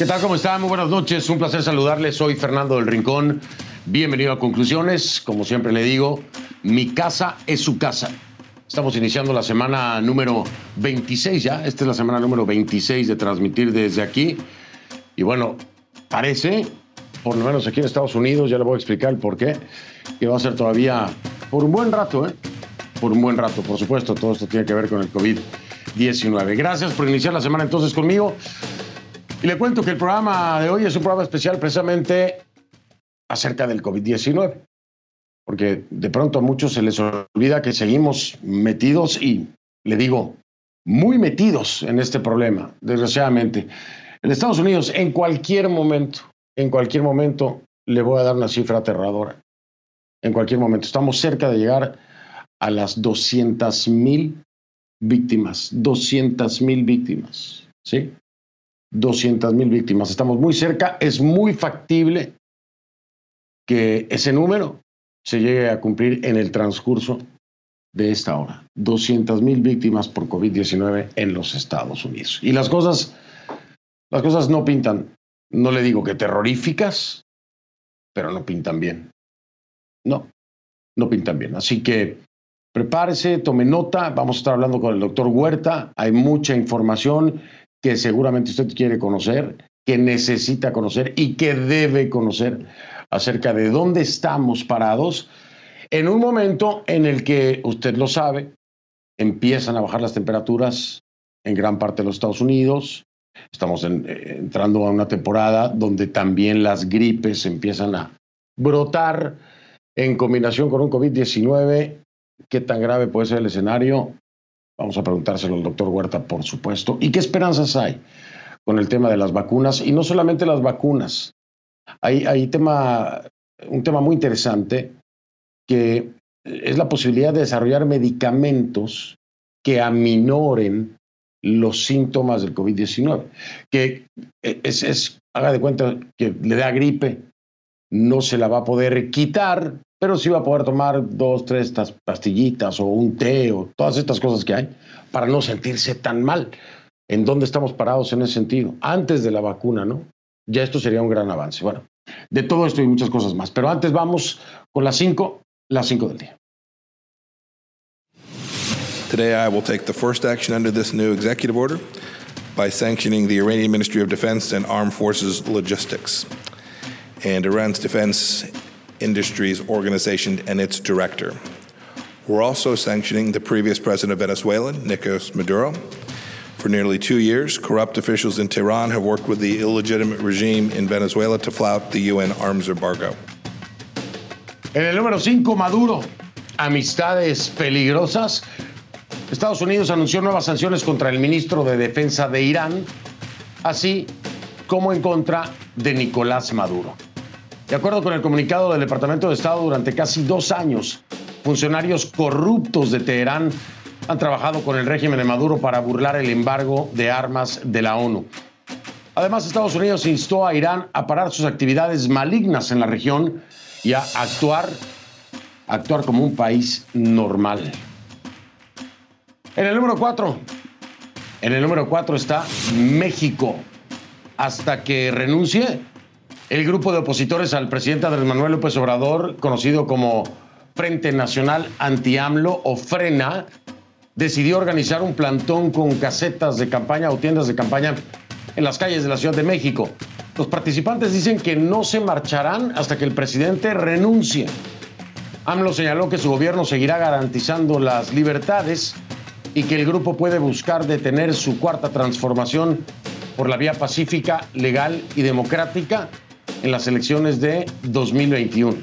¿Qué tal? ¿Cómo están? Muy buenas noches. Un placer saludarles. Soy Fernando del Rincón. Bienvenido a Conclusiones. Como siempre le digo, mi casa es su casa. Estamos iniciando la semana número 26 ya. Esta es la semana número 26 de transmitir desde aquí. Y bueno, parece, por lo menos aquí en Estados Unidos, ya le voy a explicar el por qué, que va a ser todavía por un buen rato, ¿eh? Por un buen rato, por supuesto. Todo esto tiene que ver con el COVID-19. Gracias por iniciar la semana entonces conmigo. Y le cuento que el programa de hoy es un programa especial precisamente acerca del COVID-19. Porque de pronto a muchos se les olvida que seguimos metidos y, le digo, muy metidos en este problema, desgraciadamente. En Estados Unidos, en cualquier momento, en cualquier momento, le voy a dar una cifra aterradora. En cualquier momento. Estamos cerca de llegar a las 200 mil víctimas. 200 mil víctimas. ¿Sí? 200 mil víctimas. Estamos muy cerca, es muy factible que ese número se llegue a cumplir en el transcurso de esta hora. 200 mil víctimas por COVID-19 en los Estados Unidos. Y las cosas, las cosas no pintan, no le digo que terroríficas, pero no pintan bien. No, no pintan bien. Así que prepárese, tome nota, vamos a estar hablando con el doctor Huerta, hay mucha información que seguramente usted quiere conocer, que necesita conocer y que debe conocer acerca de dónde estamos parados en un momento en el que, usted lo sabe, empiezan a bajar las temperaturas en gran parte de los Estados Unidos. Estamos eh, entrando a una temporada donde también las gripes empiezan a brotar en combinación con un COVID-19. ¿Qué tan grave puede ser el escenario? Vamos a preguntárselo al doctor Huerta, por supuesto. ¿Y qué esperanzas hay con el tema de las vacunas? Y no solamente las vacunas. Hay, un tema muy interesante que es la posibilidad de desarrollar medicamentos que aminoren los síntomas del COVID-19. Que es, haga de cuenta que le da gripe, no se la va a poder quitar, pero sí va a poder tomar dos, tres pastillitas o un té o todas estas cosas que hay para no sentirse tan mal. ¿En dónde estamos parados en ese sentido? Antes de la vacuna, ¿no? Ya esto sería un gran avance. Bueno, de todo esto y muchas cosas más. Pero antes vamos con las cinco, las cinco del día. Today I will take the first action under this new executive order by sanctioning the Iranian Ministry of Defense and Armed Forces Logistics and Iran's defense Industries Organization and its director. We're also sanctioning the previous president of Venezuela, Nicolas Maduro. For nearly two years, corrupt officials in Tehran have worked with the illegitimate regime in Venezuela to flout the UN arms embargo. En el número 5, Maduro. Amistades peligrosas. Estados Unidos anunció nuevas sanciones contra el ministro de Defensa de Irán, así como en contra de Nicolás Maduro. De acuerdo con el comunicado del Departamento de Estado, durante casi dos años, funcionarios corruptos de Teherán han trabajado con el régimen de Maduro para burlar el embargo de armas de la ONU. Además, Estados Unidos instó a Irán a parar sus actividades malignas en la región y a actuar, actuar como un país normal. En el número 4, en el número 4 está México. Hasta que renuncie, el grupo de opositores al presidente Andrés Manuel López Obrador, conocido como Frente Nacional Anti-AMLO o FRENA, decidió organizar un plantón con casetas de campaña o tiendas de campaña en las calles de la Ciudad de México. Los participantes dicen que no se marcharán hasta que el presidente renuncie. AMLO señaló que su gobierno seguirá garantizando las libertades y que el grupo puede buscar detener su cuarta transformación por la vía pacífica, legal y democrática en las elecciones de 2021.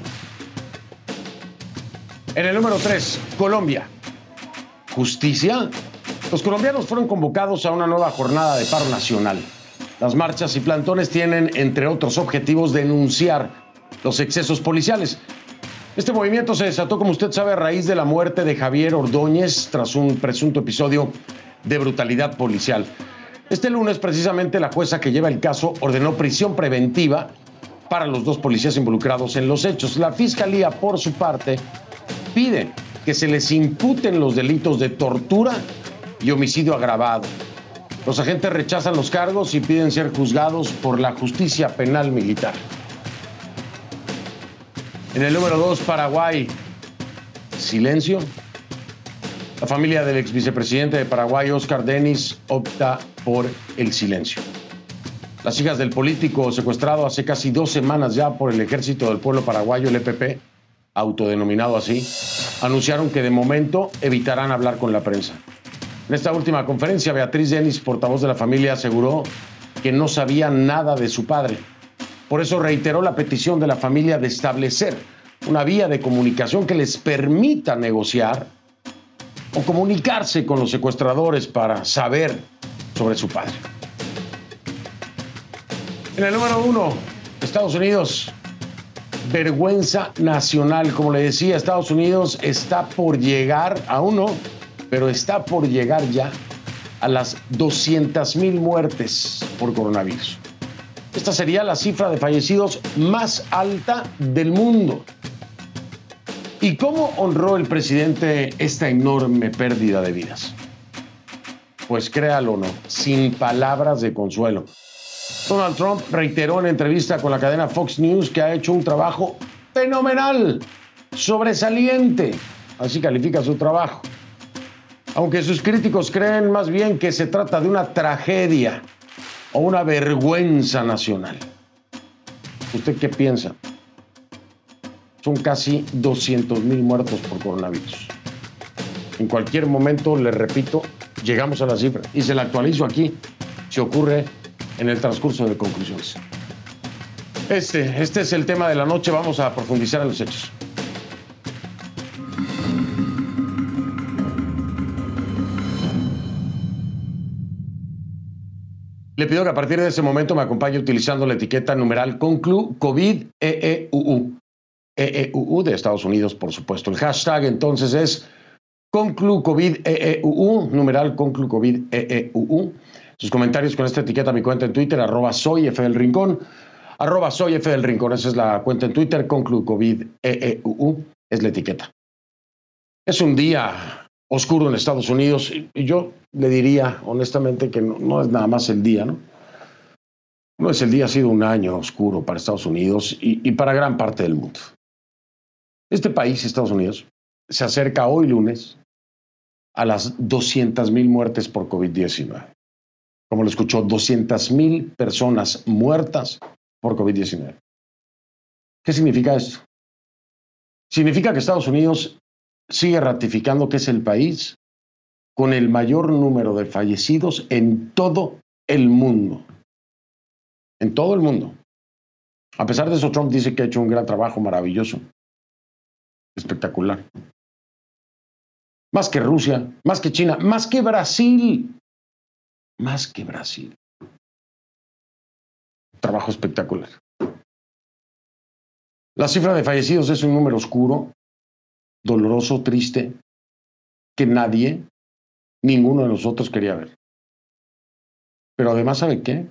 En el número 3, Colombia. Justicia. Los colombianos fueron convocados a una nueva jornada de paro nacional. Las marchas y plantones tienen, entre otros objetivos, denunciar los excesos policiales. Este movimiento se desató, como usted sabe, a raíz de la muerte de Javier Ordóñez tras un presunto episodio de brutalidad policial. Este lunes, precisamente, la jueza que lleva el caso ordenó prisión preventiva para los dos policías involucrados en los hechos. La Fiscalía, por su parte, pide que se les imputen los delitos de tortura y homicidio agravado. Los agentes rechazan los cargos y piden ser juzgados por la justicia penal militar. En el número 2, Paraguay. Silencio. La familia del ex vicepresidente de Paraguay, Oscar Denis, opta por el silencio. Las hijas del político secuestrado hace casi dos semanas ya por el Ejército del Pueblo Paraguayo, el EPP, autodenominado así, anunciaron que de momento evitarán hablar con la prensa. En esta última conferencia, Beatriz Denis, portavoz de la familia, aseguró que no sabía nada de su padre. Por eso reiteró la petición de la familia de establecer una vía de comunicación que les permita negociar o comunicarse con los secuestradores para saber sobre su padre. En el número uno, Estados Unidos. Vergüenza nacional. Como le decía, Estados Unidos está por llegar, a uno pero está por llegar ya a las 200 mil muertes por coronavirus. Esta sería la cifra de fallecidos más alta del mundo. ¿Y cómo honró el presidente esta enorme pérdida de vidas? Pues créalo o no, sin palabras de consuelo. Donald Trump reiteró en entrevista con la cadena Fox News que ha hecho un trabajo fenomenal, sobresaliente. Así califica su trabajo aunque sus críticos creen más bien que se trata de una tragedia o una vergüenza nacional. ¿Usted qué piensa? Son casi 200 mil muertos por coronavirus. En cualquier momento, le repito, llegamos a la cifra y se la actualizo aquí si ocurre en el transcurso de conclusiones. Este, este es el tema de la noche, vamos a profundizar en los hechos. Le pido que a partir de ese momento me acompañe utilizando la etiqueta numeral conclu COVID EEUU. EEUU de Estados Unidos, por supuesto. El hashtag entonces es conclu COVID EEUU, numeral conclu COVID EEUU. Sus comentarios con esta etiqueta mi cuenta en Twitter, arroba soy F del Rincón, arroba soy F del Rincón, esa es la cuenta en Twitter, conclu COVID EEUU, es la etiqueta. Es un día oscuro en Estados Unidos. Y yo le diría honestamente que no, es nada más el día, ¿no? No es el día, ha sido un año oscuro para Estados Unidos y, para gran parte del mundo. Este país, Estados Unidos, se acerca hoy lunes a las 200 mil muertes por COVID-19. Como lo escuchó, 200 mil personas muertas por COVID-19. ¿Qué significa esto? Significa que Estados Unidos sigue ratificando que es el país con el mayor número de fallecidos en todo el mundo. En todo el mundo. A pesar de eso, Trump dice que ha hecho un gran trabajo maravilloso. Espectacular. Más que Rusia, más que China, más que Brasil. Más que Brasil. Trabajo espectacular. La cifra de fallecidos es un número oscuro, doloroso, triste, que nadie, ninguno de nosotros quería ver. Pero además, ¿sabe qué?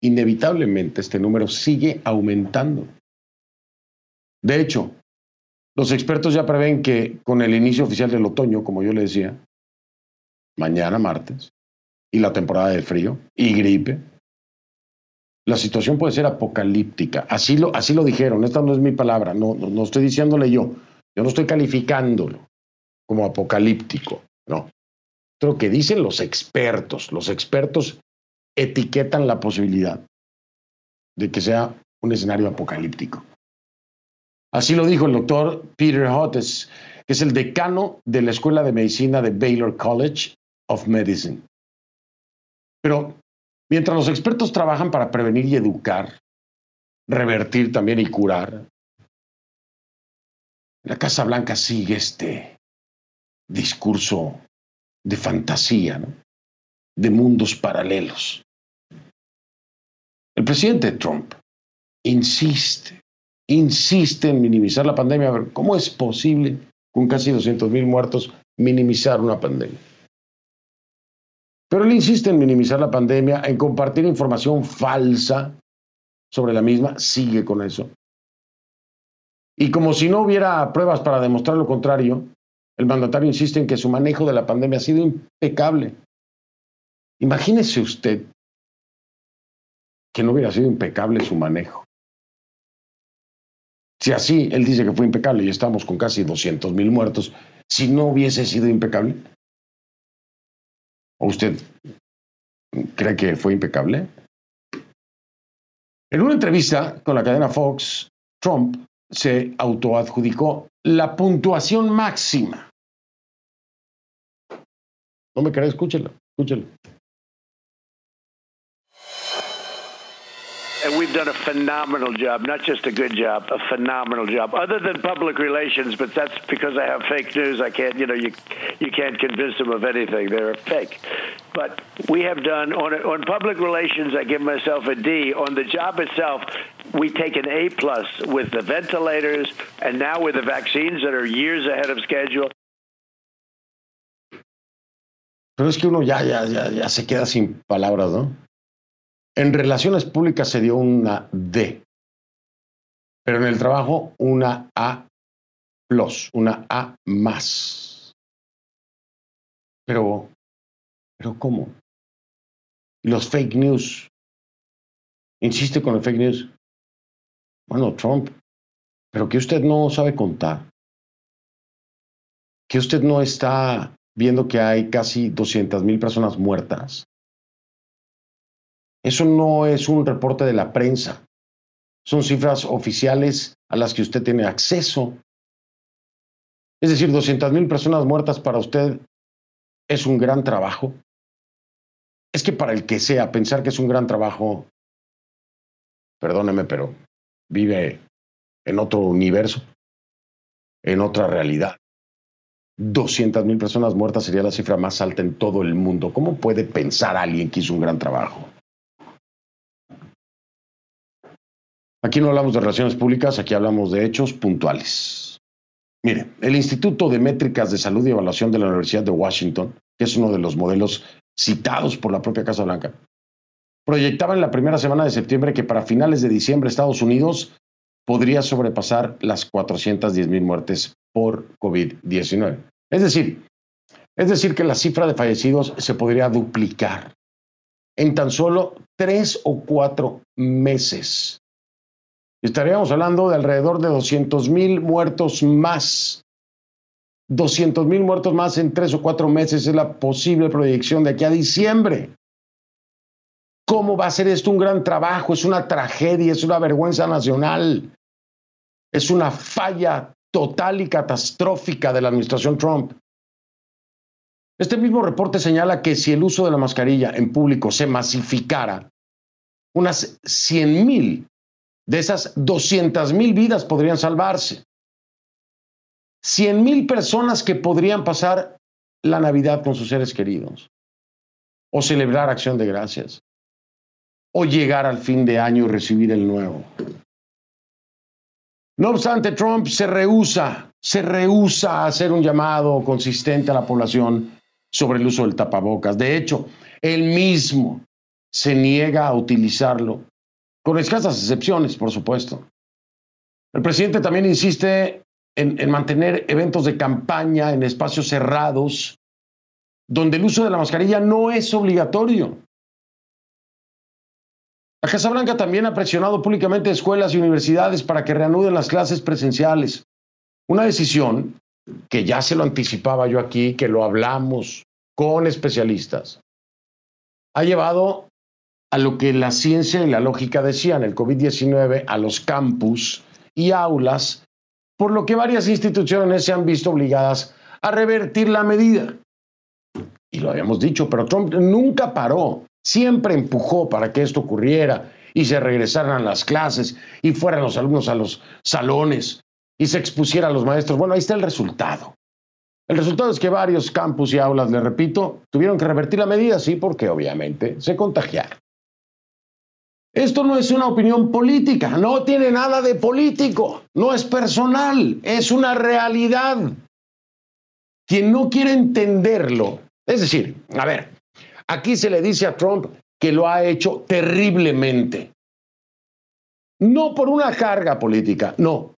Inevitablemente este número sigue aumentando. De hecho, los expertos ya prevén que con el inicio oficial del otoño, como yo le decía, mañana martes, y la temporada de frío y gripe, la situación puede ser apocalíptica. Así lo, así lo dijeron, esta no es mi palabra, no, no estoy diciéndole yo, yo no estoy calificándolo como apocalíptico, no. Lo que dicen los expertos, los expertos etiquetan la posibilidad de que sea un escenario apocalíptico. Así lo dijo el doctor Peter Hottes, que es el decano de la Escuela de Medicina de Baylor College of Medicine. Pero mientras los expertos trabajan para prevenir y educar, revertir también y curar, la Casa Blanca sigue este discurso de fantasía, de mundos paralelos. El presidente Trump insiste, insiste en minimizar la pandemia. A ver, ¿cómo es posible con casi 200 mil muertos minimizar una pandemia? Pero él insiste en minimizar la pandemia, en compartir información falsa sobre la misma, sigue con eso. Y como si no hubiera pruebas para demostrar lo contrario, el mandatario insiste en que su manejo de la pandemia ha sido impecable. Imagínese usted que no hubiera sido impecable su manejo. Si así él dice que fue impecable y estamos con casi 200 mil muertos, si no hubiese sido impecable, ¿o usted cree que fue impecable? En una entrevista con la cadena Fox, Trump se autoadjudicó la puntuación máxima. No me cree, escúchelo, escúchelo. And we've done a phenomenal job, not just a good job, a phenomenal job. Other than public relations, but that's because I have fake news. I can't, you know, you you can't convince them of anything. They're fake. But we have done on on public relations. I give myself a D. On the job itself, we take an A plus with the ventilators, and now with the vaccines that are years ahead of schedule. Pero es que uno ya, ya, ya, ya se queda sin palabras, ¿no? En relaciones públicas se dio una D, pero en el trabajo una A plus, una A más. Pero, pero ¿cómo? Los fake news. Insiste con el fake news. Bueno, Trump, pero que usted no sabe contar. Que usted no está viendo que hay casi 200 mil personas muertas eso no es un reporte de la prensa. Son cifras oficiales a las que usted tiene acceso. Es decir, 200 mil personas muertas para usted es un gran trabajo. Es que para el que sea, pensar que es un gran trabajo, perdóneme, pero vive en otro universo, en otra realidad. 200 mil personas muertas sería la cifra más alta en todo el mundo. ¿Cómo puede pensar alguien que hizo un gran trabajo? Aquí no hablamos de relaciones públicas, aquí hablamos de hechos puntuales. Mire, el Instituto de Métricas de Salud y Evaluación de la Universidad de Washington, que es uno de los modelos citados por la propia Casa Blanca, proyectaba en la primera semana de septiembre que para finales de diciembre Estados Unidos podría sobrepasar las 410 mil muertes por COVID-19. Es decir, es decir, que la cifra de fallecidos se podría duplicar en tan solo tres o cuatro meses. Estaríamos hablando de alrededor de 200 mil muertos más. 200 mil muertos más en tres o cuatro meses es la posible proyección de aquí a diciembre. ¿Cómo va a ser esto un gran trabajo? Es una tragedia, es una vergüenza nacional. Es una falla total y catastrófica de la administración Trump. Este mismo reporte señala que si el uso de la mascarilla en público se masificara, unas 100 mil de esas 200 mil vidas podrían salvarse. 100 mil personas que podrían pasar la Navidad con sus seres queridos. O celebrar acción de gracias. O llegar al fin de año y recibir el nuevo. No obstante, Trump se rehúsa, se rehúsa a hacer un llamado consistente a la población sobre el uso del tapabocas. De hecho, él mismo se niega a utilizarlo con escasas excepciones, por supuesto. El presidente también insiste en, mantener eventos de campaña en espacios cerrados, donde el uso de la mascarilla no es obligatorio. La Casa Blanca también ha presionado públicamente escuelas y universidades para que reanuden las clases presenciales. Una decisión que ya se lo anticipaba yo aquí, que lo hablamos con especialistas, ha llevado a lo que la ciencia y la lógica decían, el COVID-19 a los campus y aulas, por lo que varias instituciones se han visto obligadas a revertir la medida. Y lo habíamos dicho, pero Trump nunca paró, siempre empujó para que esto ocurriera y se regresaran las clases y fueran los alumnos a los salones y se expusiera a los maestros. Bueno, ahí está el resultado. El resultado es que varios campus y aulas, le repito, tuvieron que revertir la medida, sí, porque obviamente se contagiaron. Esto no es una opinión política, no tiene nada de político, no es personal, es una realidad. Quien no quiere entenderlo, es decir, a ver, aquí se le dice a Trump que lo ha hecho terriblemente. No por una carga política, no,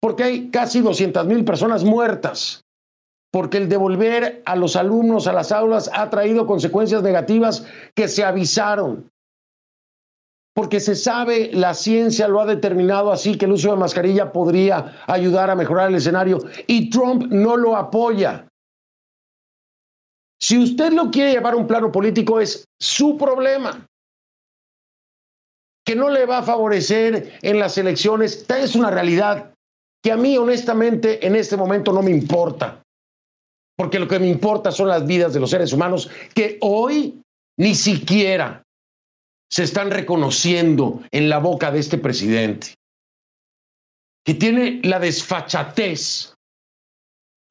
porque hay casi 200 mil personas muertas. porque el devolver a los alumnos a las aulas ha traído consecuencias negativas que se avisaron. Porque se sabe, la ciencia lo ha determinado así, que el uso de mascarilla podría ayudar a mejorar el escenario y Trump no lo apoya. Si usted lo quiere llevar a un plano político es su problema. Que no le va a favorecer en las elecciones, es una realidad que a mí honestamente en este momento no me importa porque lo que me importa son las vidas de los seres humanos que hoy ni siquiera se están reconociendo en la boca de este presidente, que tiene la desfachatez,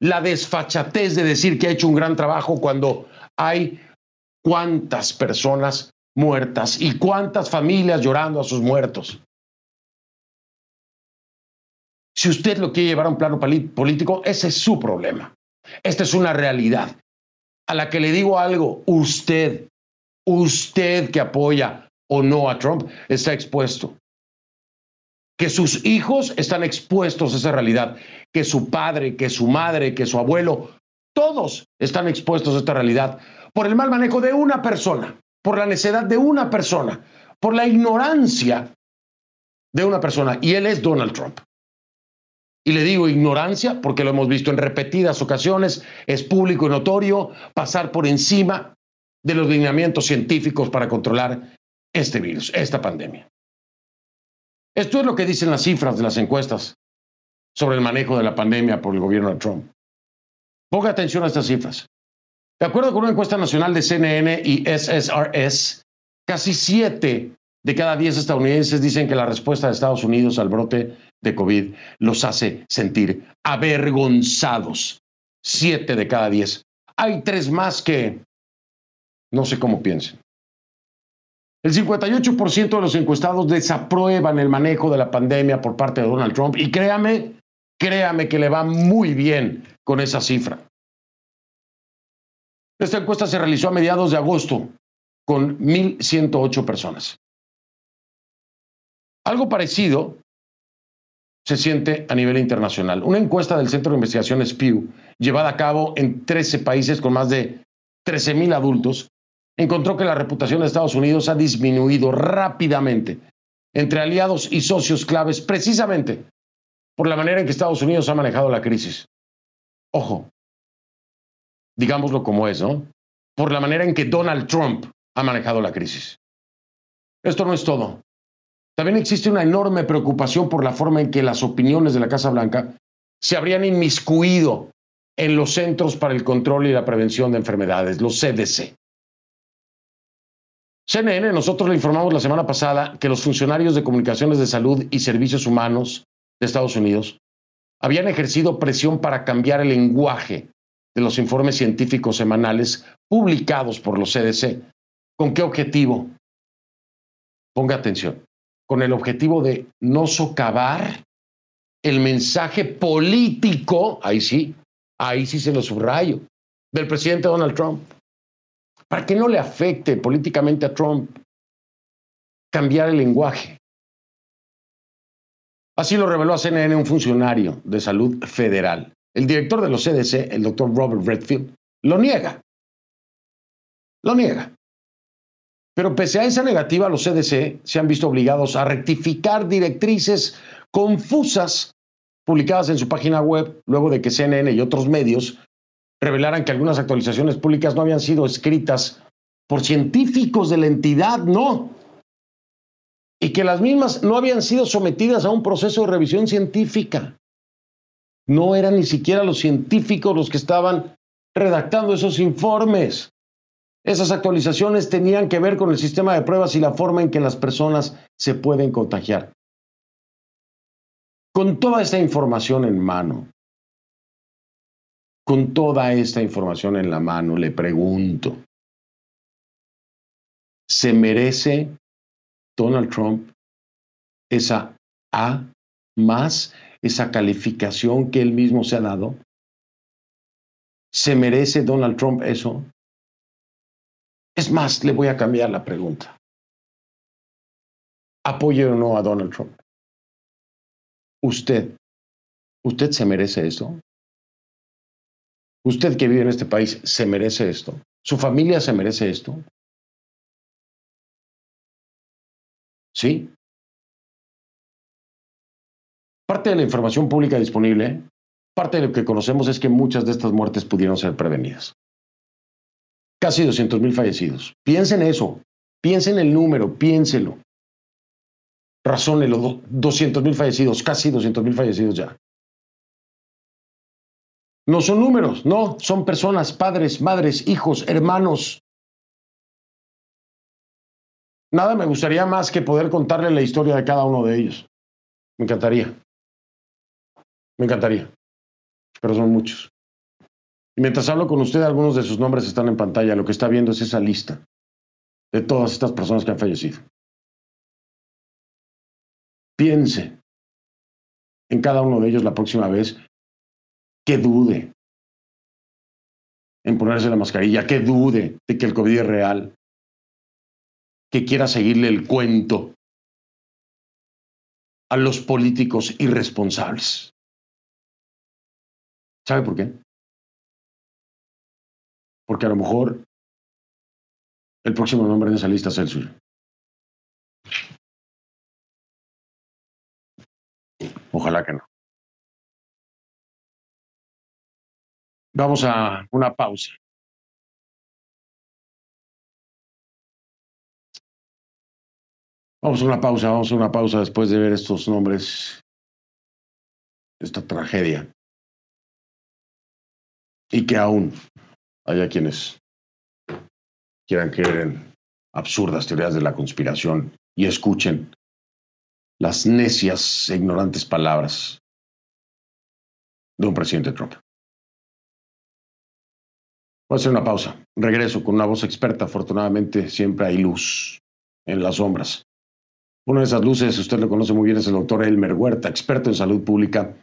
la desfachatez de decir que ha hecho un gran trabajo cuando hay cuántas personas muertas y cuántas familias llorando a sus muertos. Si usted lo quiere llevar a un plano político, ese es su problema. Esta es una realidad a la que le digo algo, usted, usted que apoya o no a Trump, está expuesto. Que sus hijos están expuestos a esa realidad, que su padre, que su madre, que su abuelo, todos están expuestos a esta realidad por el mal manejo de una persona, por la necedad de una persona, por la ignorancia de una persona, y él es Donald Trump. Y le digo ignorancia porque lo hemos visto en repetidas ocasiones, es público y notorio pasar por encima de los lineamientos científicos para controlar este virus, esta pandemia. Esto es lo que dicen las cifras de las encuestas sobre el manejo de la pandemia por el gobierno de Trump. Ponga atención a estas cifras. De acuerdo con una encuesta nacional de CNN y SSRS, casi siete de cada diez estadounidenses dicen que la respuesta de Estados Unidos al brote de COVID los hace sentir avergonzados. Siete de cada diez. Hay tres más que no sé cómo piensen. El 58% de los encuestados desaprueban el manejo de la pandemia por parte de Donald Trump y créame, créame que le va muy bien con esa cifra. Esta encuesta se realizó a mediados de agosto con 1.108 personas. Algo parecido se siente a nivel internacional. Una encuesta del Centro de Investigaciones Pew, llevada a cabo en 13 países con más de 13.000 adultos, encontró que la reputación de Estados Unidos ha disminuido rápidamente entre aliados y socios claves precisamente por la manera en que Estados Unidos ha manejado la crisis. Ojo, digámoslo como es, ¿no? Por la manera en que Donald Trump ha manejado la crisis. Esto no es todo. También existe una enorme preocupación por la forma en que las opiniones de la Casa Blanca se habrían inmiscuido en los Centros para el Control y la Prevención de Enfermedades, los CDC. CNN, nosotros le informamos la semana pasada que los funcionarios de comunicaciones de salud y servicios humanos de Estados Unidos habían ejercido presión para cambiar el lenguaje de los informes científicos semanales publicados por los CDC. ¿Con qué objetivo? Ponga atención con el objetivo de no socavar el mensaje político, ahí sí, ahí sí se lo subrayo, del presidente Donald Trump, para que no le afecte políticamente a Trump cambiar el lenguaje. Así lo reveló a CNN un funcionario de salud federal. El director de los CDC, el doctor Robert Redfield, lo niega. Lo niega. Pero pese a esa negativa, los CDC se han visto obligados a rectificar directrices confusas publicadas en su página web luego de que CNN y otros medios revelaran que algunas actualizaciones públicas no habían sido escritas por científicos de la entidad, no. Y que las mismas no habían sido sometidas a un proceso de revisión científica. No eran ni siquiera los científicos los que estaban redactando esos informes. Esas actualizaciones tenían que ver con el sistema de pruebas y la forma en que las personas se pueden contagiar. Con toda esta información en mano, con toda esta información en la mano, le pregunto, ¿se merece Donald Trump esa A más, esa calificación que él mismo se ha dado? ¿Se merece Donald Trump eso? Es más, le voy a cambiar la pregunta. ¿Apoye o no a Donald Trump? ¿Usted, usted se merece eso? Usted que vive en este país, ¿se merece esto? ¿Su familia se merece esto? ¿Sí? Parte de la información pública disponible, parte de lo que conocemos es que muchas de estas muertes pudieron ser prevenidas. Casi 200 mil fallecidos. Piensen eso, piensen el número, piénselo. Razónelo, 200 mil fallecidos, casi 200 mil fallecidos ya. No son números, no, son personas, padres, madres, hijos, hermanos. Nada me gustaría más que poder contarle la historia de cada uno de ellos. Me encantaría. Me encantaría. Pero son muchos. Y mientras hablo con usted, algunos de sus nombres están en pantalla. Lo que está viendo es esa lista de todas estas personas que han fallecido. Piense en cada uno de ellos la próxima vez que dude en ponerse la mascarilla, que dude de que el COVID es real, que quiera seguirle el cuento a los políticos irresponsables. ¿Sabe por qué? Porque a lo mejor el próximo nombre en esa lista es el suyo. Ojalá que no. Vamos a una pausa. Vamos a una pausa, vamos a una pausa después de ver estos nombres, esta tragedia. Y que aún haya quienes quieran creer en absurdas teorías de la conspiración y escuchen las necias e ignorantes palabras de un presidente Trump. Voy a hacer una pausa. Regreso con una voz experta. Afortunadamente siempre hay luz en las sombras. Una de esas luces, usted lo conoce muy bien, es el doctor Elmer Huerta, experto en salud pública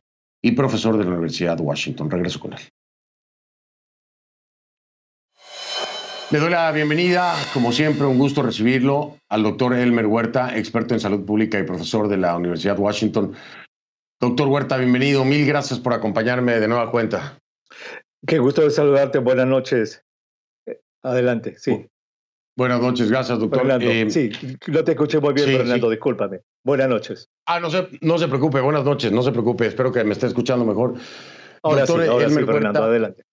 y profesor de la Universidad de Washington. Regreso con él. Le doy la bienvenida, como siempre, un gusto recibirlo, al doctor Elmer Huerta, experto en salud pública y profesor de la Universidad de Washington. Doctor Huerta, bienvenido. Mil gracias por acompañarme de nueva cuenta. Qué gusto de saludarte. Buenas noches. Eh, adelante, sí. Buenas noches, gracias, doctor. Fernando, eh, sí, no te escuché muy bien, Fernando, discúlpame. Buenas noches. Ah, no se, no se preocupe, buenas noches, no se preocupe, espero que me esté escuchando mejor. Ahora doctor sí, ahora Elmer sí, Fernando, adelante.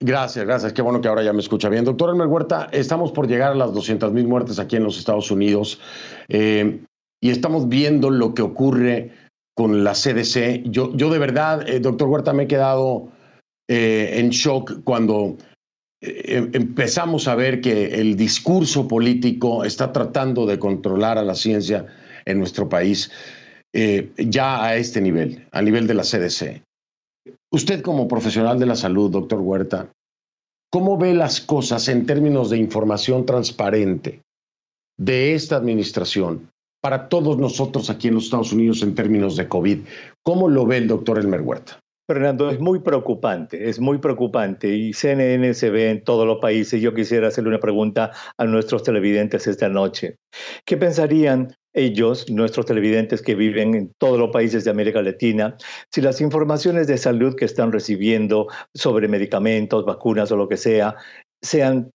Gracias, gracias. Qué bueno que ahora ya me escucha bien. Doctor Elmer Huerta, estamos por llegar a las 200 mil muertes aquí en los Estados Unidos eh, y estamos viendo lo que ocurre con la CDC. Yo, yo de verdad, eh, doctor Huerta, me he quedado eh, en shock cuando em, empezamos a ver que el discurso político está tratando de controlar a la ciencia en nuestro país ya a este nivel, a nivel de la CDC. Usted como profesional de la salud, doctor Huerta, ¿cómo ve las cosas en términos de información transparente de esta administración para todos nosotros aquí en los Estados Unidos en términos de COVID? ¿Cómo lo ve el doctor Elmer Huerta? Fernando, es muy preocupante, es muy preocupante y CNN se ve en todos los países. Yo quisiera hacerle una pregunta a nuestros televidentes esta noche. ¿Qué pensarían ellos, nuestros televidentes que viven en todos los países de América Latina, si las informaciones de salud que están recibiendo sobre medicamentos, vacunas o lo que sea, sean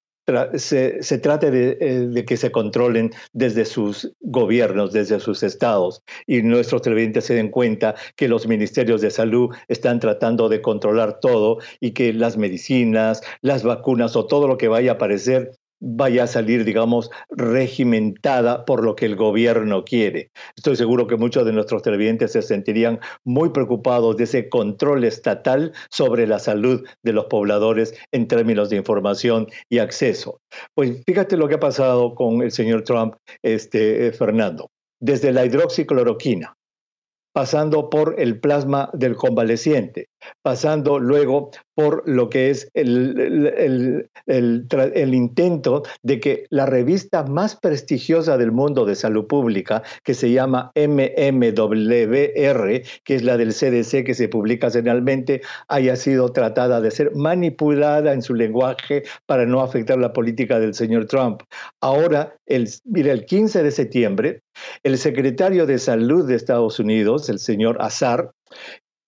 se, trate eh, de, que se controlen desde sus gobiernos, desde sus estados, y nuestros televidentes se den cuenta que los ministerios de salud están tratando de controlar todo y que las medicinas, las vacunas o todo lo que vaya a aparecer vaya a salir, digamos, regimentada por lo que el gobierno quiere. Estoy seguro que muchos de nuestros televidentes se sentirían muy preocupados de ese control estatal sobre la salud de los pobladores en términos de información y acceso. Pues fíjate lo que ha pasado con el señor Trump, este, eh, Fernando. Desde la hidroxicloroquina, pasando por el plasma del convaleciente, pasando luego por lo que es el, el, intento de que la revista más prestigiosa del mundo de salud pública, que se llama MMWR, que es la del CDC que se publica semanalmente, haya sido tratada de ser manipulada en su lenguaje para no afectar la política del señor Trump. Ahora, el, mira, el 15 de septiembre, el secretario de Salud de Estados Unidos, el señor Azar,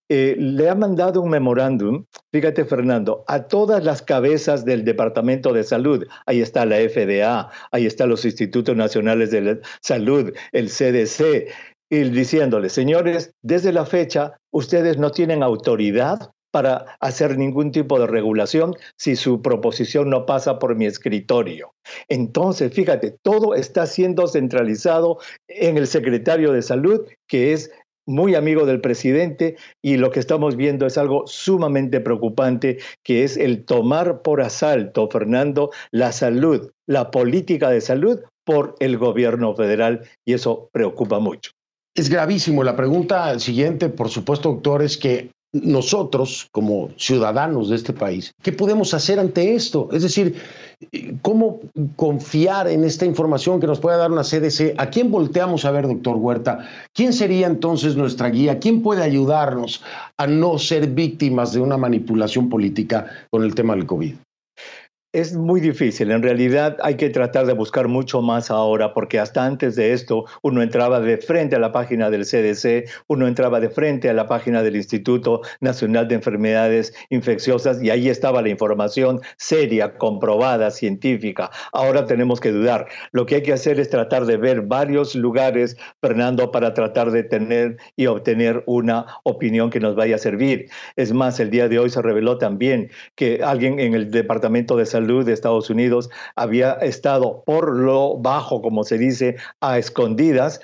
eh, le ha mandado un memorándum, fíjate Fernando, a todas las cabezas del Departamento de Salud. Ahí está la FDA, ahí están los Institutos Nacionales de Salud, el CDC, y diciéndole, señores, desde la fecha ustedes no tienen autoridad para hacer ningún tipo de regulación si su proposición no pasa por mi escritorio. Entonces, fíjate, todo está siendo centralizado en el secretario de salud, que es muy amigo del presidente y lo que estamos viendo es algo sumamente preocupante, que es el tomar por asalto, Fernando, la salud, la política de salud por el gobierno federal y eso preocupa mucho. Es gravísimo. La pregunta siguiente, por supuesto, doctor, es que nosotros, como ciudadanos de este país, ¿qué podemos hacer ante esto? Es decir, ¿cómo confiar en esta información que nos pueda dar una CDC? ¿A quién volteamos a ver, doctor Huerta? ¿Quién sería entonces nuestra guía? ¿Quién puede ayudarnos a no ser víctimas de una manipulación política con el tema del COVID? Es muy difícil, en realidad hay que tratar de buscar mucho más ahora, porque hasta antes de esto uno entraba de frente a la página del CDC, uno entraba de frente a la página del Instituto Nacional de Enfermedades Infecciosas y ahí estaba la información seria, comprobada, científica. Ahora tenemos que dudar. Lo que hay que hacer es tratar de ver varios lugares, Fernando, para tratar de tener y obtener una opinión que nos vaya a servir. Es más, el día de hoy se reveló también que alguien en el Departamento de Salud de Estados Unidos había estado por lo bajo, como se dice, a escondidas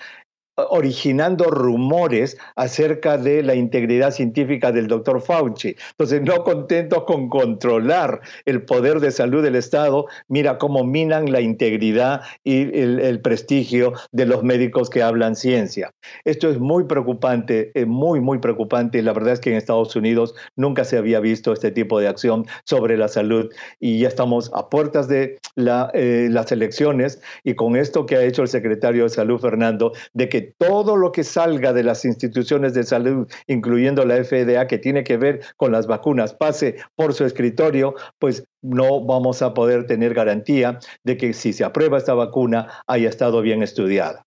originando rumores acerca de la integridad científica del doctor Fauci. Entonces, no contentos con controlar el poder de salud del Estado, mira cómo minan la integridad y el, prestigio de los médicos que hablan ciencia. Esto es muy preocupante, muy, muy preocupante. La verdad es que en Estados Unidos nunca se había visto este tipo de acción sobre la salud y ya estamos a puertas de eh, las elecciones y con esto que ha hecho el secretario de Salud, Fernando, de que todo lo que salga de las instituciones de salud, incluyendo la FDA, que tiene que ver con las vacunas, pase por su escritorio, pues no vamos a poder tener garantía de que si se aprueba esta vacuna haya estado bien estudiada.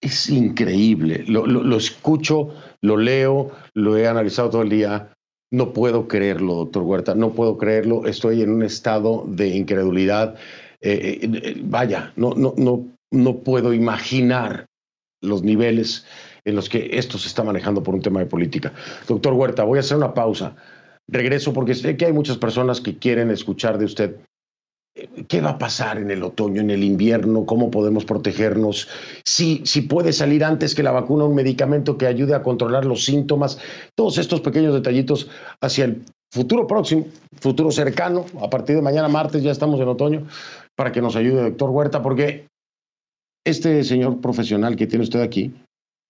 Es increíble. Lo, escucho, lo leo, lo he analizado todo el día. No puedo creerlo, doctor Huerta, no puedo creerlo. Estoy en un estado de incredulidad. Eh, eh, vaya, no, no, no, no puedo imaginar los niveles en los que esto se está manejando por un tema de política. Doctor Huerta, voy a hacer una pausa. Regreso porque sé que hay muchas personas que quieren escuchar de usted. ¿Qué va a pasar en el otoño, en el invierno? ¿Cómo podemos protegernos? Si, si puede salir antes que la vacuna un medicamento que ayude a controlar los síntomas. Todos estos pequeños detallitos hacia el futuro próximo, futuro cercano. A partir de mañana martes ya estamos en otoño para que nos ayude, doctor Huerta, porque este señor profesional que tiene usted aquí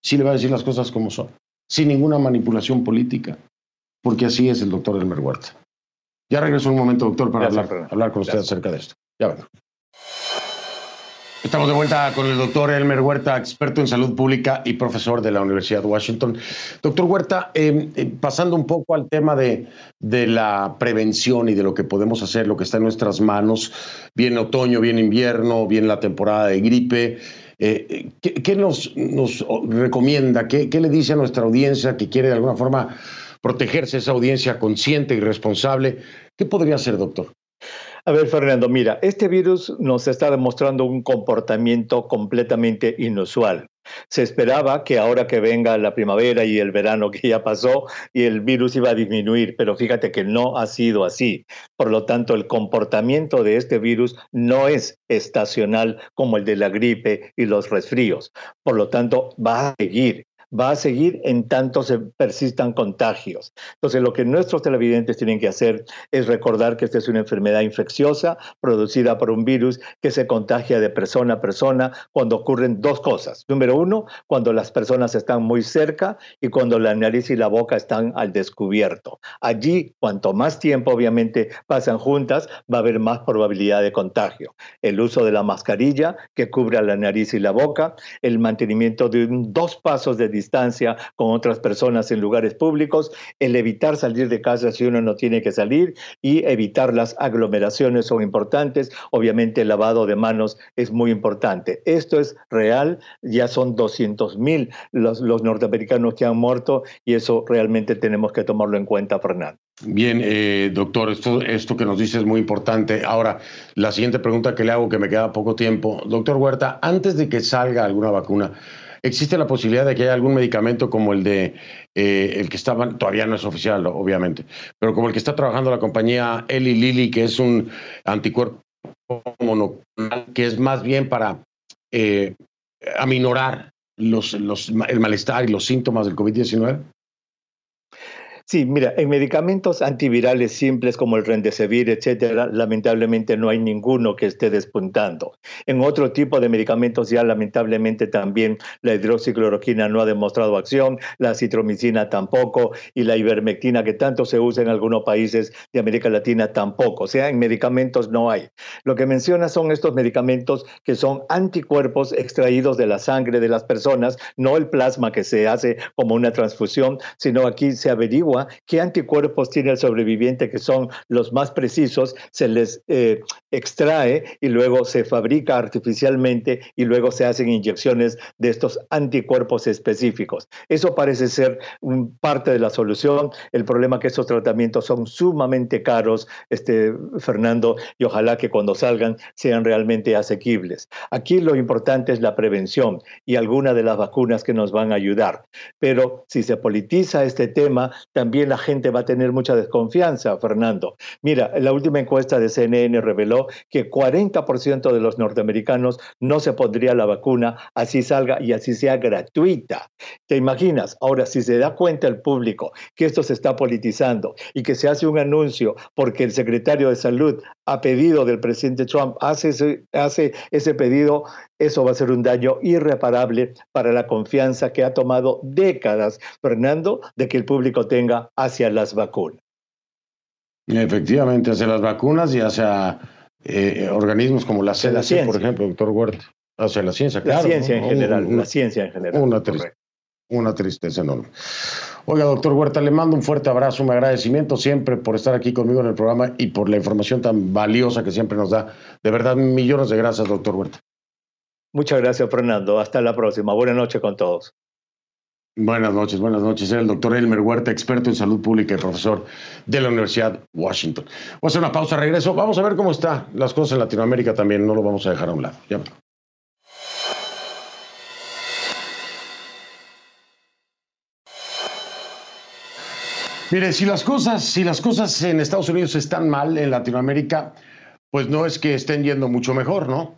sí le va a decir las cosas como son, sin ninguna manipulación política, porque así es el doctor Elmer Huerta. Ya regreso un momento, doctor, para hablar, con usted acerca de esto. Ya vengo. Estamos de vuelta con el doctor Elmer Huerta, experto en salud pública y profesor de la Universidad de Washington. Doctor Huerta, em, eh, pasando un poco al tema de, de, la prevención y de lo que podemos hacer, lo que está en nuestras manos, bien otoño, bien invierno, bien la temporada de gripe. Eh, ¿qué, nos, nos, recomienda? ¿Qué, ¿Qué le dice a nuestra audiencia que quiere de alguna forma protegerse, esa audiencia consciente y responsable? ¿Qué podría hacer, doctor? A ver, Fernando, mira, este virus nos está demostrando un comportamiento completamente inusual. Se esperaba que ahora que venga la primavera y el verano que ya pasó, y el virus iba a disminuir, pero fíjate que no ha sido así. Por lo tanto, el comportamiento de este virus no es estacional como el de la gripe y los resfríos. Por lo tanto, va a seguir va a seguir en tanto se persistan contagios. Entonces, lo que nuestros televidentes tienen que hacer es recordar que esta es una enfermedad infecciosa producida por un virus que se contagia de persona a persona cuando ocurren dos cosas. Número uno, cuando las personas están muy cerca y cuando la nariz y la boca están al descubierto. Allí, cuanto más tiempo obviamente pasan juntas, va a haber más probabilidad de contagio. El uso de la mascarilla que cubre la nariz y la boca, el mantenimiento de dos pasos de distancia distancia con otras personas en lugares públicos, el evitar salir de casa si uno no tiene que salir y evitar las aglomeraciones son importantes. Obviamente el lavado de manos es muy importante. Esto es real, ya son 200 mil los, los norteamericanos que han muerto y eso realmente tenemos que tomarlo en cuenta, Fernando. Bien, eh, doctor, esto, esto que nos dice es muy importante. Ahora, la siguiente pregunta que le hago, que me queda poco tiempo. Doctor Huerta, antes de que salga alguna vacuna, ¿existe la posibilidad de que haya algún medicamento como el de eh, el que estaba, todavía no es oficial, obviamente, pero como el que está trabajando la compañía Eli Lilly, que es un anticuerpo monoclonal, que es más bien para eh, aminorar los, los, el malestar y los síntomas del COVID-19? Sí, mira, en medicamentos antivirales simples como el Remdesivir, etcétera, lamentablemente no hay ninguno que esté despuntando. En otro tipo de medicamentos ya lamentablemente también la hidroxicloroquina no ha demostrado acción, la citromicina tampoco y la ivermectina que tanto se usa en algunos países de América Latina tampoco. O sea, en medicamentos no hay. Lo que menciona son estos medicamentos que son anticuerpos extraídos de la sangre de las personas, no el plasma que se hace como una transfusión, sino aquí se averigua qué anticuerpos tiene el sobreviviente que son los más precisos, se les eh, extrae y luego se fabrica artificialmente y luego se hacen inyecciones de estos anticuerpos específicos. Eso parece ser parte de la solución. El problema es que estos tratamientos son sumamente caros, este, Fernando, y ojalá que cuando salgan sean realmente asequibles. Aquí lo importante es la prevención y algunas de las vacunas que nos van a ayudar. Pero si se politiza este tema, también la gente va a tener mucha desconfianza, Fernando. Mira, la última encuesta de CNN reveló que 40% de los norteamericanos no se pondría la vacuna así salga y así sea gratuita. ¿Te imaginas? Ahora, si se da cuenta el público que esto se está politizando y que se hace un anuncio porque el secretario de salud a pedido del presidente Trump hace ese, hace ese pedido, eso va a ser un daño irreparable para la confianza que ha tomado décadas, Fernando, de que el público tenga hacia las vacunas. Efectivamente, hacia las vacunas y hacia eh, organismos como la CDC, por ejemplo, doctor Huerta. Hacia la ciencia, claro. La ciencia en general, la ciencia en general. Una, una tristeza enorme. Oiga, doctor Huerta, le mando un fuerte abrazo, un agradecimiento siempre por estar aquí conmigo en el programa y por la información tan valiosa que siempre nos da. De verdad, millones de gracias, doctor Huerta. Muchas gracias, Fernando. Hasta la próxima. Buenas noches con todos. Buenas noches, buenas noches. el doctor Elmer Huerta, experto en salud pública y profesor de la Universidad Washington. Vamos a hacer una pausa, regreso. Vamos a ver cómo están las cosas en Latinoamérica también. No lo vamos a dejar a un lado. Mire, si las cosas, si las cosas en Estados Unidos están mal, en Latinoamérica, pues no es que estén yendo mucho mejor, ¿no?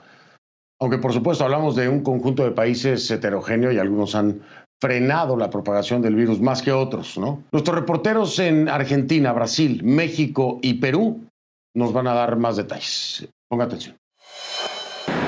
Aunque por supuesto hablamos de un conjunto de países heterogéneo y algunos han frenado la propagación del virus más que otros, ¿no? Nuestros reporteros en Argentina, Brasil, México y Perú nos van a dar más detalles. Ponga atención.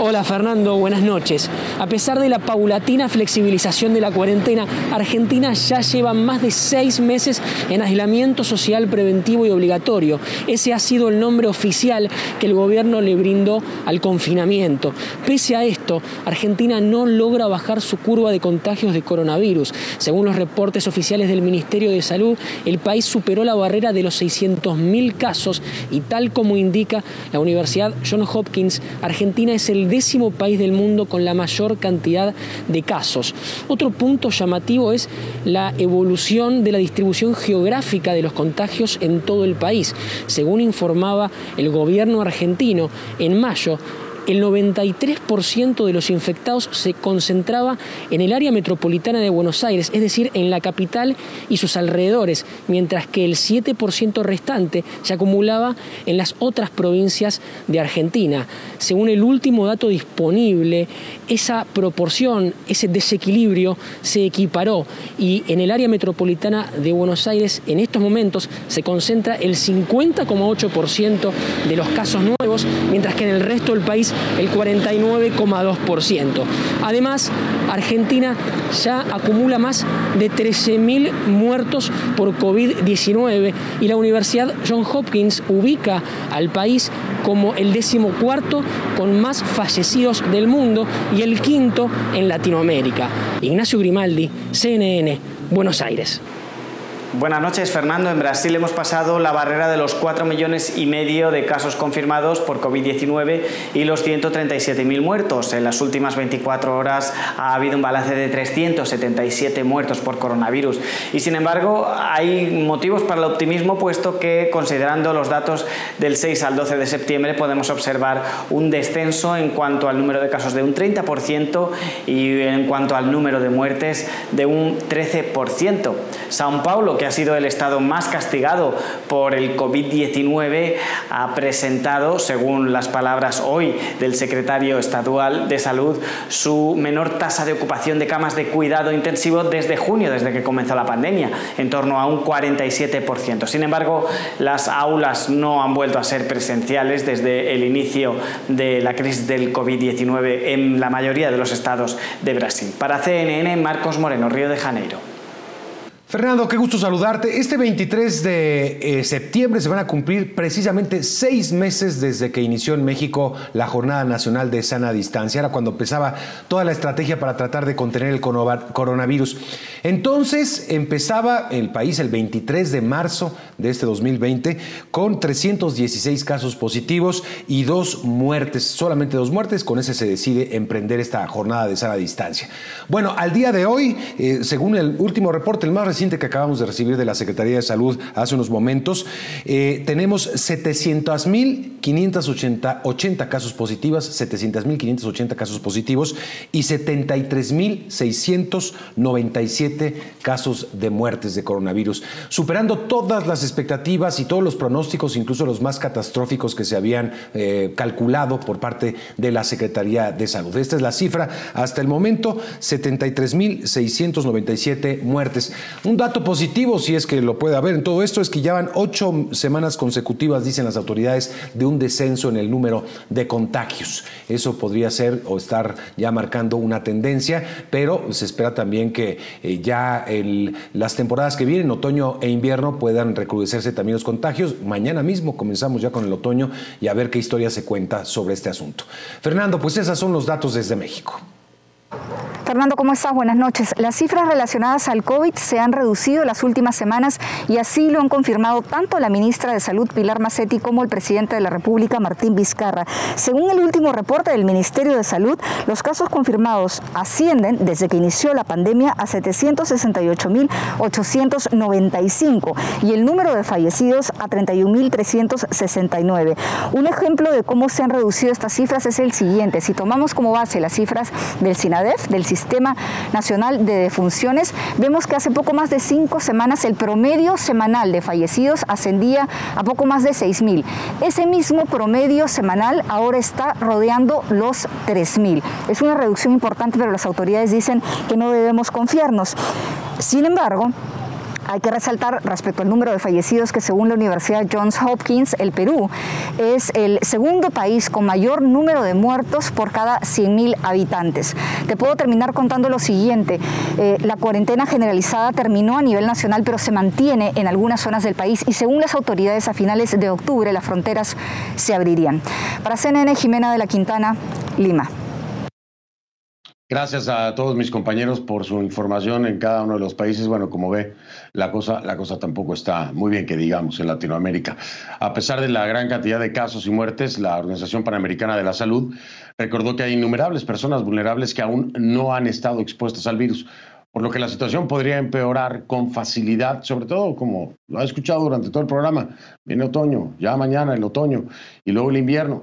Hola Fernando, buenas noches. A pesar de la paulatina flexibilización de la cuarentena, Argentina ya lleva más de seis meses en aislamiento social preventivo y obligatorio. Ese ha sido el nombre oficial que el gobierno le brindó al confinamiento. Pese a esto, Argentina no logra bajar su curva de contagios de coronavirus. Según los reportes oficiales del Ministerio de Salud, el país superó la barrera de los 600.000 casos y tal como indica la Universidad Johns Hopkins, Argentina es el décimo país del mundo con la mayor cantidad de casos. Otro punto llamativo es la evolución de la distribución geográfica de los contagios en todo el país. Según informaba el gobierno argentino, en mayo el 93% de los infectados se concentraba en el área metropolitana de Buenos Aires, es decir, en la capital y sus alrededores, mientras que el 7% restante se acumulaba en las otras provincias de Argentina. Según el último dato disponible, esa proporción, ese desequilibrio se equiparó y en el área metropolitana de Buenos Aires en estos momentos se concentra el 50,8% de los casos nuevos, mientras que en el resto del país el 49,2%. Además, Argentina ya acumula más de 13.000 muertos por COVID-19 y la Universidad John Hopkins ubica al país como el decimocuarto con más fallecidos del mundo y el quinto en Latinoamérica. Ignacio Grimaldi, CNN, Buenos Aires. Buenas noches, Fernando. En Brasil hemos pasado la barrera de los 4 millones y medio de casos confirmados por COVID-19 y los 137.000 muertos. En las últimas 24 horas ha habido un balance de 377 muertos por coronavirus. Y sin embargo, hay motivos para el optimismo, puesto que, considerando los datos del 6 al 12 de septiembre, podemos observar un descenso en cuanto al número de casos de un 30% y en cuanto al número de muertes de un 13%. Sao Paulo, que ha sido el estado más castigado por el COVID-19, ha presentado, según las palabras hoy del secretario estadual de Salud, su menor tasa de ocupación de camas de cuidado intensivo desde junio, desde que comenzó la pandemia, en torno a un 47%. Sin embargo, las aulas no han vuelto a ser presenciales desde el inicio de la crisis del COVID-19 en la mayoría de los estados de Brasil. Para CNN, Marcos Moreno, Río de Janeiro. Fernando, qué gusto saludarte. Este 23 de eh, septiembre se van a cumplir precisamente seis meses desde que inició en México la Jornada Nacional de Sana Distancia, era cuando empezaba toda la estrategia para tratar de contener el coronavirus. Entonces empezaba el país el 23 de marzo de este 2020 con 316 casos positivos y dos muertes, solamente dos muertes, con ese se decide emprender esta jornada de sana distancia. Bueno, al día de hoy, eh, según el último reporte, el más reciente, que acabamos de recibir de la Secretaría de Salud hace unos momentos, eh, tenemos 700.580 casos positivos, 700.580 casos positivos y 73.697 casos de muertes de coronavirus, superando todas las expectativas y todos los pronósticos, incluso los más catastróficos que se habían eh, calculado por parte de la Secretaría de Salud. Esta es la cifra hasta el momento, 73.697 muertes. Un dato positivo, si es que lo puede haber en todo esto, es que ya van ocho semanas consecutivas, dicen las autoridades, de un descenso en el número de contagios. Eso podría ser o estar ya marcando una tendencia, pero se espera también que eh, ya las temporadas que vienen, otoño e invierno, puedan recrudecerse también los contagios. Mañana mismo comenzamos ya con el otoño y a ver qué historia se cuenta sobre este asunto. Fernando, pues esos son los datos desde México. Fernando, ¿cómo estás? Buenas noches. Las cifras relacionadas al COVID se han reducido las últimas semanas y así lo han confirmado tanto la ministra de Salud, Pilar Macetti, como el presidente de la República, Martín Vizcarra. Según el último reporte del Ministerio de Salud, los casos confirmados ascienden desde que inició la pandemia a 768.895 y el número de fallecidos a 31.369. Un ejemplo de cómo se han reducido estas cifras es el siguiente. Si tomamos como base las cifras del SINADEF, del Sistema Nacional de Defunciones, vemos que hace poco más de cinco semanas el promedio semanal de fallecidos ascendía a poco más de 6.000. Ese mismo promedio semanal ahora está rodeando los 3.000. Es una reducción importante, pero las autoridades dicen que no debemos confiarnos. Sin embargo, hay que resaltar respecto al número de fallecidos que según la Universidad Johns Hopkins, el Perú es el segundo país con mayor número de muertos por cada 100.000 habitantes. Te puedo terminar contando lo siguiente. Eh, la cuarentena generalizada terminó a nivel nacional, pero se mantiene en algunas zonas del país y según las autoridades a finales de octubre las fronteras se abrirían. Para CNN, Jimena de la Quintana, Lima. Gracias a todos mis compañeros por su información en cada uno de los países. Bueno, como ve, la cosa, la cosa tampoco está muy bien que digamos en Latinoamérica. A pesar de la gran cantidad de casos y muertes, la Organización Panamericana de la Salud recordó que hay innumerables personas vulnerables que aún no han estado expuestas al virus, por lo que la situación podría empeorar con facilidad, sobre todo como lo ha escuchado durante todo el programa. Viene otoño, ya mañana el otoño y luego el invierno.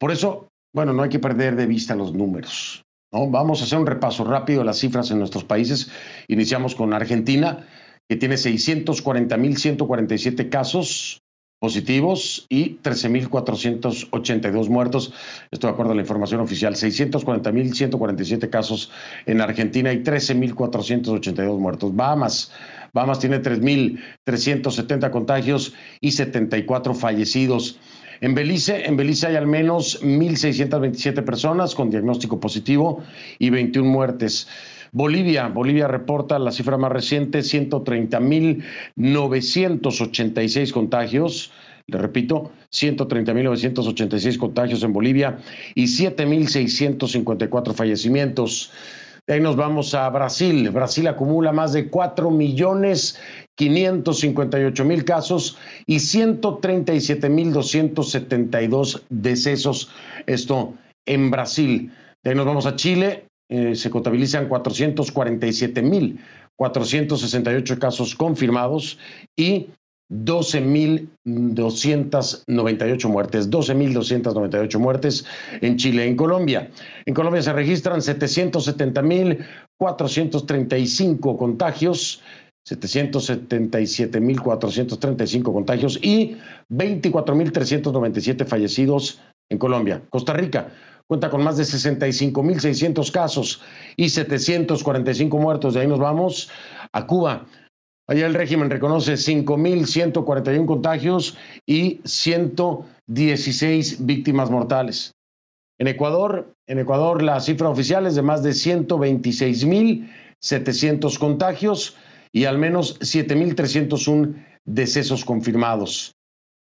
Por eso, bueno, no hay que perder de vista los números. Vamos a hacer un repaso rápido de las cifras en nuestros países. Iniciamos con Argentina, que tiene 640.147 casos positivos y 13.482 muertos. Esto de acuerdo a la información oficial. 640.147 casos en Argentina y 13.482 muertos. Bahamas. Bahamas tiene 3.370 contagios y 74 fallecidos. En Belice, en Belice hay al menos 1.627 personas con diagnóstico positivo y 21 muertes. Bolivia, Bolivia reporta la cifra más reciente, 130.986 contagios. Le repito, 130.986 contagios en Bolivia y 7.654 fallecimientos. De ahí nos vamos a Brasil. Brasil acumula más de 4 millones 558 mil casos y 137 mil 272 decesos. Esto en Brasil. De ahí nos vamos a Chile. Eh, se contabilizan 447 mil 468 casos confirmados y 12.298 muertes, 12.298 muertes en Chile. En Colombia, en Colombia se registran 770.435 contagios, 777.435 contagios y 24.397 fallecidos en Colombia. Costa Rica cuenta con más de 65.600 casos y 745 muertos. De ahí nos vamos a Cuba Allá el régimen reconoce 5.141 contagios y 116 víctimas mortales. En Ecuador, en Ecuador la cifra oficial es de más de 126.700 contagios y al menos 7.301 decesos confirmados.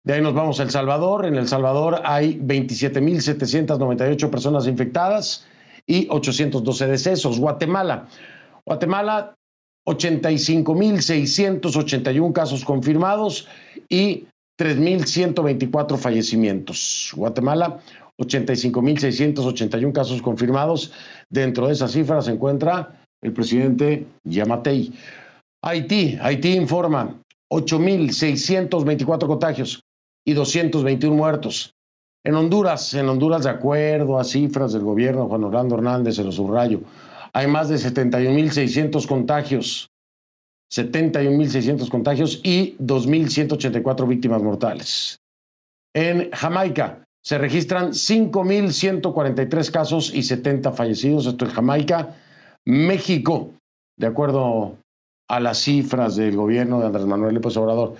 De ahí nos vamos a El Salvador. En El Salvador hay 27.798 personas infectadas y 812 decesos. Guatemala. Guatemala 85.681 casos confirmados y 3.124 fallecimientos. Guatemala, 85.681 casos confirmados. Dentro de esa cifra se encuentra el presidente Yamatei. Haití, Haití informa 8.624 contagios y 221 muertos. En Honduras, en Honduras, de acuerdo a cifras del gobierno, Juan Orlando Hernández, se lo subrayo, hay más de 71.600 contagios, 71.600 contagios y 2.184 víctimas mortales. En Jamaica se registran 5.143 casos y 70 fallecidos. Esto en Jamaica. México, de acuerdo a las cifras del gobierno de Andrés Manuel López Obrador,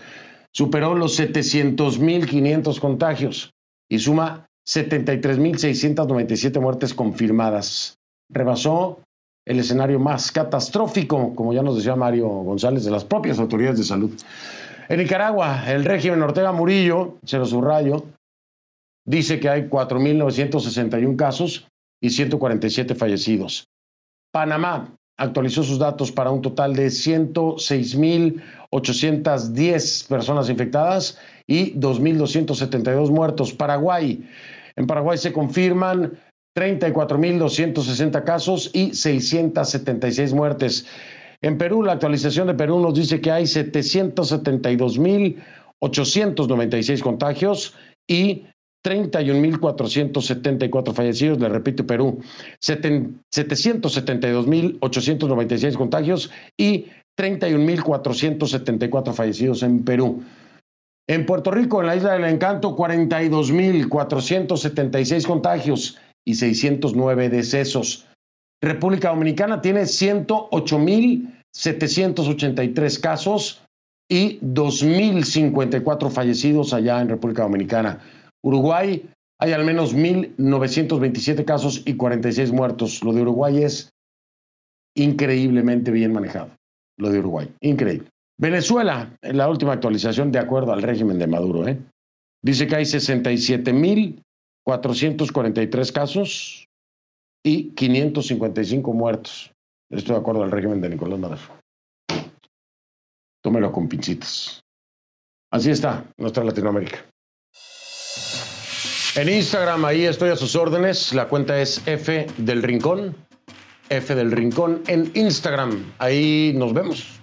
superó los 700.500 contagios y suma 73.697 muertes confirmadas. Rebasó el escenario más catastrófico, como ya nos decía Mario González, de las propias autoridades de salud. En Nicaragua, el régimen Ortega Murillo, se lo subrayo, dice que hay 4.961 casos y 147 fallecidos. Panamá actualizó sus datos para un total de 106.810 personas infectadas y 2.272 muertos. Paraguay, en Paraguay se confirman 34.260 casos y 676 muertes. En Perú, la actualización de Perú nos dice que hay 772.896 contagios y 31.474 fallecidos. Le repito, Perú, 772.896 contagios y 31.474 fallecidos en Perú. En Puerto Rico, en la isla del encanto, 42.476 contagios y 609 decesos. República Dominicana tiene 108.783 casos y 2.054 fallecidos allá en República Dominicana. Uruguay hay al menos 1.927 casos y 46 muertos. Lo de Uruguay es increíblemente bien manejado. Lo de Uruguay, increíble. Venezuela, en la última actualización de acuerdo al régimen de Maduro, ¿eh? dice que hay 67.000 443 casos y 555 muertos. Estoy de acuerdo al régimen de Nicolás Maduro. Tómelo con pinchitas. Así está nuestra Latinoamérica. En Instagram, ahí estoy a sus órdenes. La cuenta es F del Rincón. F del Rincón en Instagram. Ahí nos vemos.